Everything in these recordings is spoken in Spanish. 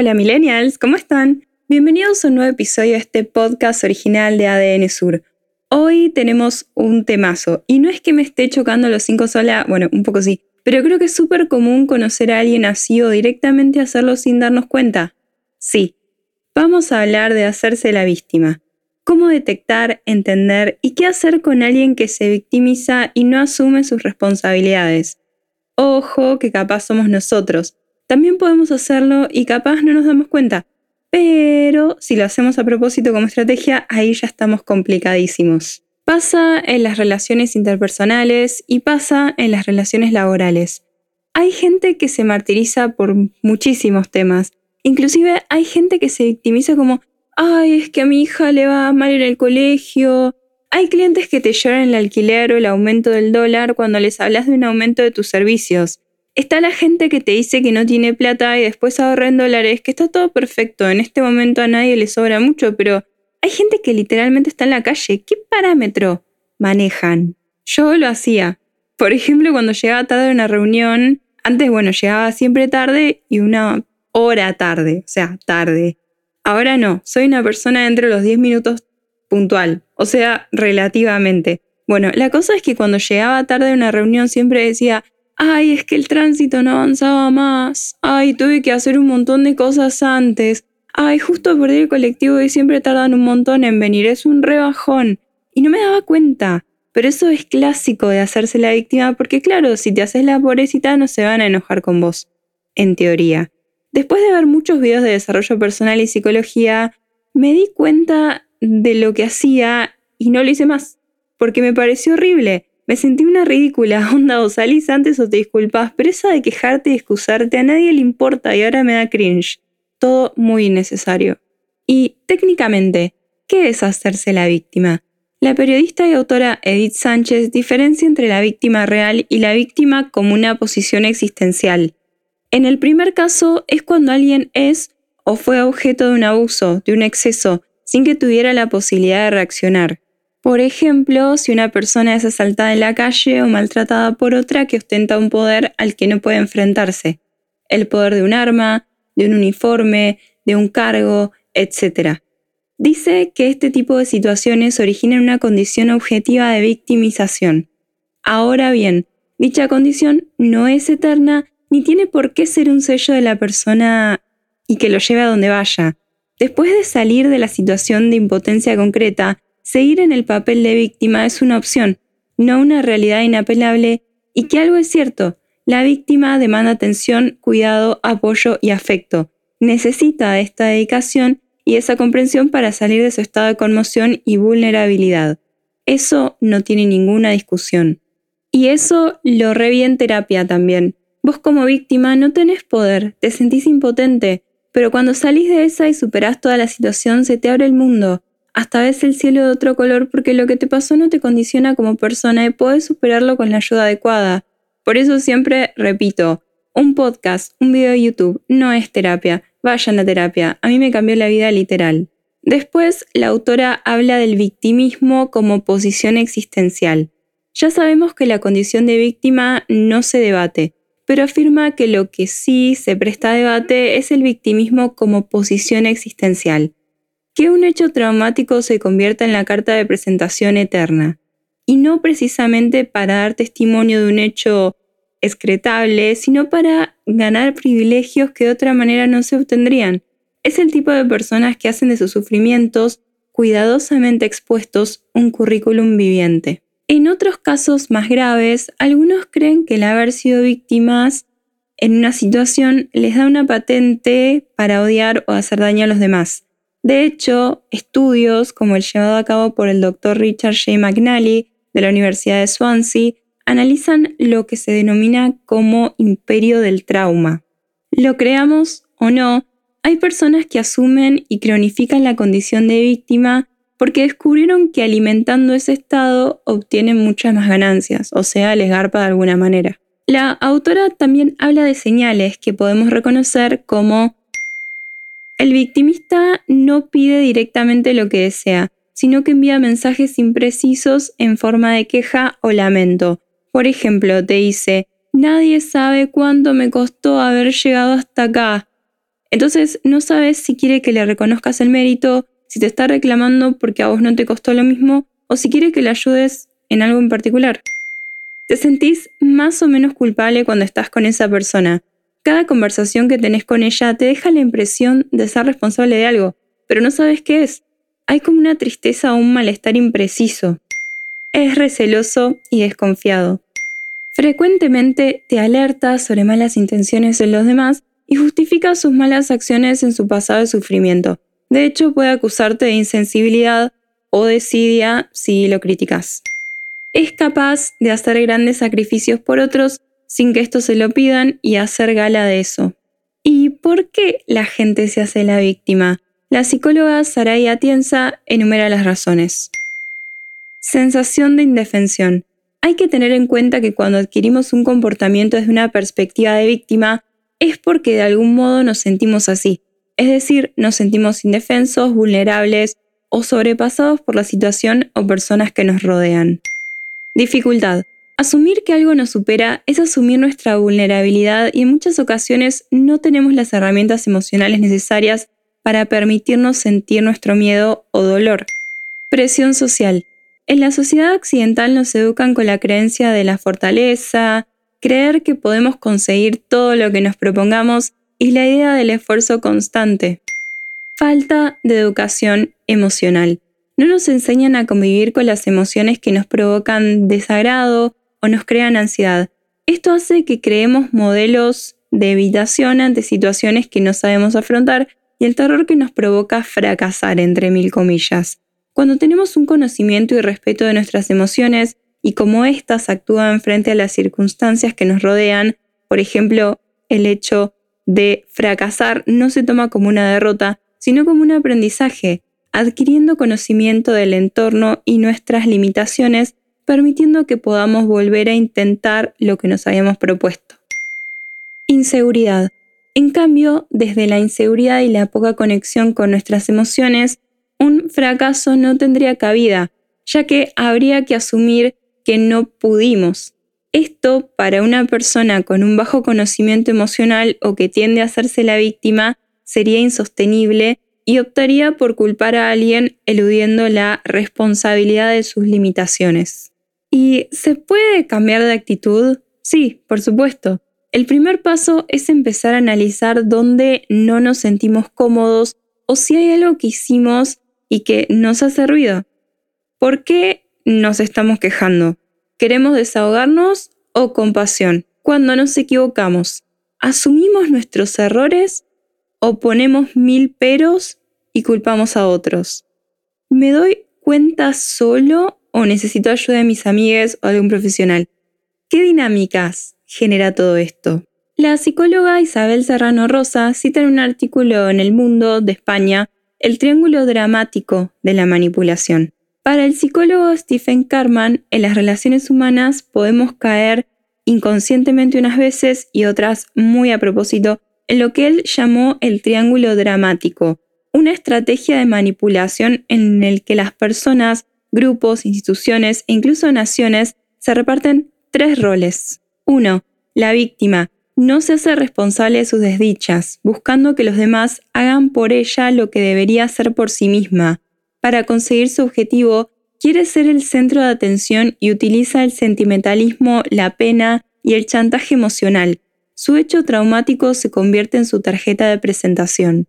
Hola millennials, ¿cómo están? Bienvenidos a un nuevo episodio de este podcast original de ADN Sur. Hoy tenemos un temazo y no es que me esté chocando los cinco sola, bueno, un poco sí, pero creo que es súper común conocer a alguien así o directamente hacerlo sin darnos cuenta. Sí, vamos a hablar de hacerse la víctima. Cómo detectar, entender y qué hacer con alguien que se victimiza y no asume sus responsabilidades. Ojo que capaz somos nosotros, también podemos hacerlo y capaz no nos damos cuenta. Pero si lo hacemos a propósito como estrategia, ahí ya estamos complicadísimos. Pasa en las relaciones interpersonales y pasa en las relaciones laborales. Hay gente que se martiriza por muchísimos temas. Inclusive hay gente que se victimiza como, ay, es que a mi hija le va mal en el colegio. Hay clientes que te lloran el alquiler o el aumento del dólar cuando les hablas de un aumento de tus servicios. Está la gente que te dice que no tiene plata y después ahorra en dólares, que está todo perfecto. En este momento a nadie le sobra mucho, pero hay gente que literalmente está en la calle. ¿Qué parámetro manejan? Yo lo hacía. Por ejemplo, cuando llegaba tarde a una reunión, antes, bueno, llegaba siempre tarde y una hora tarde, o sea, tarde. Ahora no, soy una persona dentro de los 10 minutos puntual, o sea, relativamente. Bueno, la cosa es que cuando llegaba tarde a una reunión siempre decía, ay, es que el tránsito no avanzaba más, ay, tuve que hacer un montón de cosas antes, ay, justo perdí el colectivo y siempre tardan un montón en venir, es un rebajón. Y no me daba cuenta, pero eso es clásico de hacerse la víctima porque claro, si te haces la pobrecita no se van a enojar con vos, en teoría. Después de ver muchos videos de desarrollo personal y psicología, me di cuenta de lo que hacía y no lo hice más, porque me pareció horrible. Me sentí una ridícula, onda, o salís antes o te disculpas, pero esa de quejarte y excusarte a nadie le importa y ahora me da cringe. Todo muy innecesario. Y técnicamente, ¿qué es hacerse la víctima? La periodista y autora Edith Sánchez diferencia entre la víctima real y la víctima como una posición existencial. En el primer caso es cuando alguien es o fue objeto de un abuso, de un exceso, sin que tuviera la posibilidad de reaccionar. Por ejemplo, si una persona es asaltada en la calle o maltratada por otra que ostenta un poder al que no puede enfrentarse, el poder de un arma, de un uniforme, de un cargo, etc. Dice que este tipo de situaciones originan una condición objetiva de victimización. Ahora bien, dicha condición no es eterna ni tiene por qué ser un sello de la persona y que lo lleve a donde vaya. Después de salir de la situación de impotencia concreta, seguir en el papel de víctima es una opción, no una realidad inapelable, y que algo es cierto, la víctima demanda atención, cuidado, apoyo y afecto. Necesita esta dedicación y esa comprensión para salir de su estado de conmoción y vulnerabilidad. Eso no tiene ninguna discusión. Y eso lo reví en terapia también. Vos como víctima no tenés poder, te sentís impotente, pero cuando salís de esa y superás toda la situación se te abre el mundo, hasta ves el cielo de otro color porque lo que te pasó no te condiciona como persona y puedes superarlo con la ayuda adecuada. Por eso siempre repito, un podcast, un video de YouTube no es terapia, vayan a terapia, a mí me cambió la vida literal. Después, la autora habla del victimismo como posición existencial. Ya sabemos que la condición de víctima no se debate, pero afirma que lo que sí se presta a debate es el victimismo como posición existencial que un hecho traumático se convierta en la carta de presentación eterna, y no precisamente para dar testimonio de un hecho excretable, sino para ganar privilegios que de otra manera no se obtendrían. Es el tipo de personas que hacen de sus sufrimientos cuidadosamente expuestos un currículum viviente. En otros casos más graves, algunos creen que el haber sido víctimas en una situación les da una patente para odiar o hacer daño a los demás. De hecho, estudios como el llevado a cabo por el Dr. Richard J. McNally de la Universidad de Swansea analizan lo que se denomina como imperio del trauma. Lo creamos o no, hay personas que asumen y cronifican la condición de víctima porque descubrieron que alimentando ese estado obtienen muchas más ganancias, o sea, les garpa de alguna manera. La autora también habla de señales que podemos reconocer como el victimista no pide directamente lo que desea, sino que envía mensajes imprecisos en forma de queja o lamento. Por ejemplo, te dice, nadie sabe cuánto me costó haber llegado hasta acá. Entonces no sabes si quiere que le reconozcas el mérito, si te está reclamando porque a vos no te costó lo mismo o si quiere que le ayudes en algo en particular. Te sentís más o menos culpable cuando estás con esa persona. Cada conversación que tenés con ella te deja la impresión de ser responsable de algo, pero no sabes qué es. Hay como una tristeza o un malestar impreciso. Es receloso y desconfiado. Frecuentemente te alerta sobre malas intenciones en los demás y justifica sus malas acciones en su pasado de sufrimiento. De hecho, puede acusarte de insensibilidad o desidia si lo criticas. Es capaz de hacer grandes sacrificios por otros sin que estos se lo pidan y hacer gala de eso. ¿Y por qué la gente se hace la víctima? La psicóloga Saray Atienza enumera las razones. Sensación de indefensión. Hay que tener en cuenta que cuando adquirimos un comportamiento desde una perspectiva de víctima, es porque de algún modo nos sentimos así, es decir, nos sentimos indefensos, vulnerables o sobrepasados por la situación o personas que nos rodean. Dificultad. Asumir que algo nos supera es asumir nuestra vulnerabilidad y en muchas ocasiones no tenemos las herramientas emocionales necesarias para permitirnos sentir nuestro miedo o dolor. Presión social. En la sociedad occidental nos educan con la creencia de la fortaleza, creer que podemos conseguir todo lo que nos propongamos y la idea del esfuerzo constante. Falta de educación emocional. No nos enseñan a convivir con las emociones que nos provocan desagrado o nos crean ansiedad. Esto hace que creemos modelos de evitación ante situaciones que no sabemos afrontar y el terror que nos provoca fracasar, entre mil comillas. Cuando tenemos un conocimiento y respeto de nuestras emociones y cómo éstas actúan frente a las circunstancias que nos rodean, por ejemplo, el hecho de fracasar no se toma como una derrota, sino como un aprendizaje, adquiriendo conocimiento del entorno y nuestras limitaciones, permitiendo que podamos volver a intentar lo que nos habíamos propuesto. Inseguridad. En cambio, desde la inseguridad y la poca conexión con nuestras emociones, un fracaso no tendría cabida, ya que habría que asumir que no pudimos, esto para una persona con un bajo conocimiento emocional o que tiende a hacerse la víctima sería insostenible y optaría por culpar a alguien eludiendo la responsabilidad de sus limitaciones. ¿Y se puede cambiar de actitud? Sí, por supuesto. El primer paso es empezar a analizar dónde no nos sentimos cómodos o si hay algo que hicimos y que nos hace ruido. ¿Por qué nos estamos quejando? ¿Queremos desahogarnos o compasión? Cuando nos equivocamos, ¿asumimos nuestros errores o ponemos mil peros y culpamos a otros? ¿Me doy cuenta solo o necesito ayuda de mis amigas o de un profesional? ¿Qué dinámicas genera todo esto? La psicóloga Isabel Serrano Rosa cita en un artículo en El Mundo de España el triángulo dramático de la manipulación. Para el psicólogo Stephen Carman, en las relaciones humanas podemos caer inconscientemente unas veces y otras muy a propósito en lo que él llamó el triángulo dramático, una estrategia de manipulación en el que las personas, grupos, instituciones e incluso naciones se reparten tres roles. 1. La víctima no se hace responsable de sus desdichas, buscando que los demás hagan por ella lo que debería hacer por sí misma, para conseguir su objetivo, quiere ser el centro de atención y utiliza el sentimentalismo, la pena y el chantaje emocional. Su hecho traumático se convierte en su tarjeta de presentación.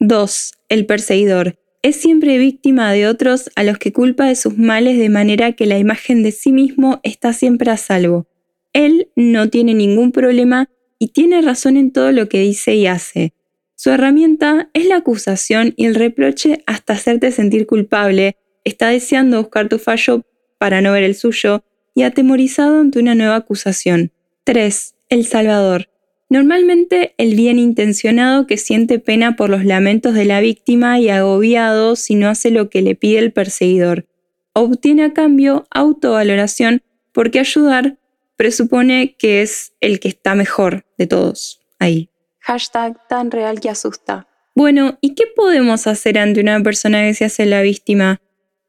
2. El perseguidor. Es siempre víctima de otros a los que culpa de sus males de manera que la imagen de sí mismo está siempre a salvo. Él no tiene ningún problema y tiene razón en todo lo que dice y hace. Su herramienta es la acusación y el reproche hasta hacerte sentir culpable, está deseando buscar tu fallo para no ver el suyo y atemorizado ante una nueva acusación. 3. El Salvador. Normalmente el bien intencionado que siente pena por los lamentos de la víctima y agobiado si no hace lo que le pide el perseguidor. Obtiene a cambio autovaloración porque ayudar presupone que es el que está mejor de todos ahí. Hashtag tan real que asusta. Bueno, ¿y qué podemos hacer ante una persona que se hace la víctima?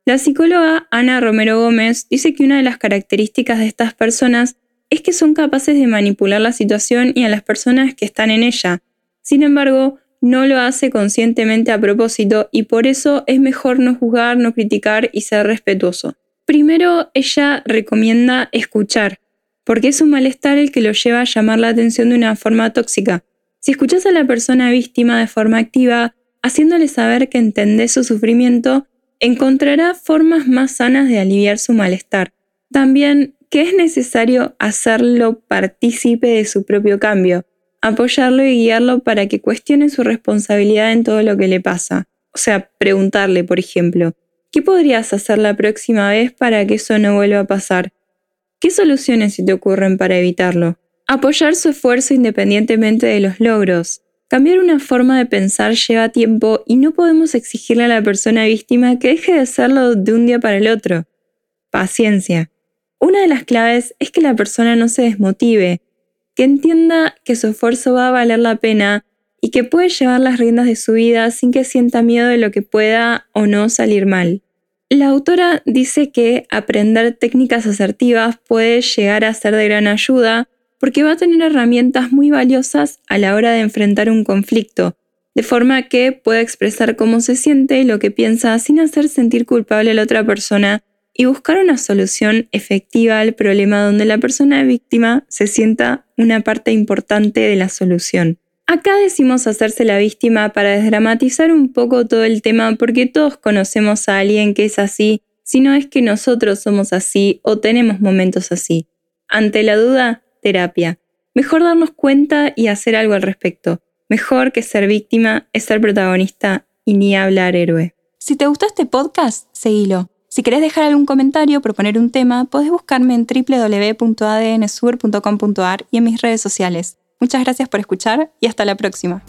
La psicóloga Ana Romero Gómez dice que una de las características de estas personas es que son capaces de manipular la situación y a las personas que están en ella. Sin embargo, no lo hace conscientemente a propósito y por eso es mejor no juzgar, no criticar y ser respetuoso. Primero, ella recomienda escuchar, porque es un malestar el que lo lleva a llamar la atención de una forma tóxica. Si escuchas a la persona víctima de forma activa, haciéndole saber que entendés su sufrimiento, encontrará formas más sanas de aliviar su malestar. También que es necesario hacerlo partícipe de su propio cambio, apoyarlo y guiarlo para que cuestione su responsabilidad en todo lo que le pasa. O sea, preguntarle, por ejemplo, ¿qué podrías hacer la próxima vez para que eso no vuelva a pasar? ¿Qué soluciones se te ocurren para evitarlo? Apoyar su esfuerzo independientemente de los logros. Cambiar una forma de pensar lleva tiempo y no podemos exigirle a la persona víctima que deje de hacerlo de un día para el otro. Paciencia. Una de las claves es que la persona no se desmotive, que entienda que su esfuerzo va a valer la pena y que puede llevar las riendas de su vida sin que sienta miedo de lo que pueda o no salir mal. La autora dice que aprender técnicas asertivas puede llegar a ser de gran ayuda porque va a tener herramientas muy valiosas a la hora de enfrentar un conflicto, de forma que pueda expresar cómo se siente y lo que piensa sin hacer sentir culpable a la otra persona y buscar una solución efectiva al problema donde la persona víctima se sienta una parte importante de la solución. Acá decimos hacerse la víctima para desdramatizar un poco todo el tema porque todos conocemos a alguien que es así, si no es que nosotros somos así o tenemos momentos así. Ante la duda, terapia. Mejor darnos cuenta y hacer algo al respecto. Mejor que ser víctima es ser protagonista y ni hablar héroe. Si te gustó este podcast, seguilo. Si querés dejar algún comentario o proponer un tema, podés buscarme en www.adnsur.com.ar y en mis redes sociales. Muchas gracias por escuchar y hasta la próxima.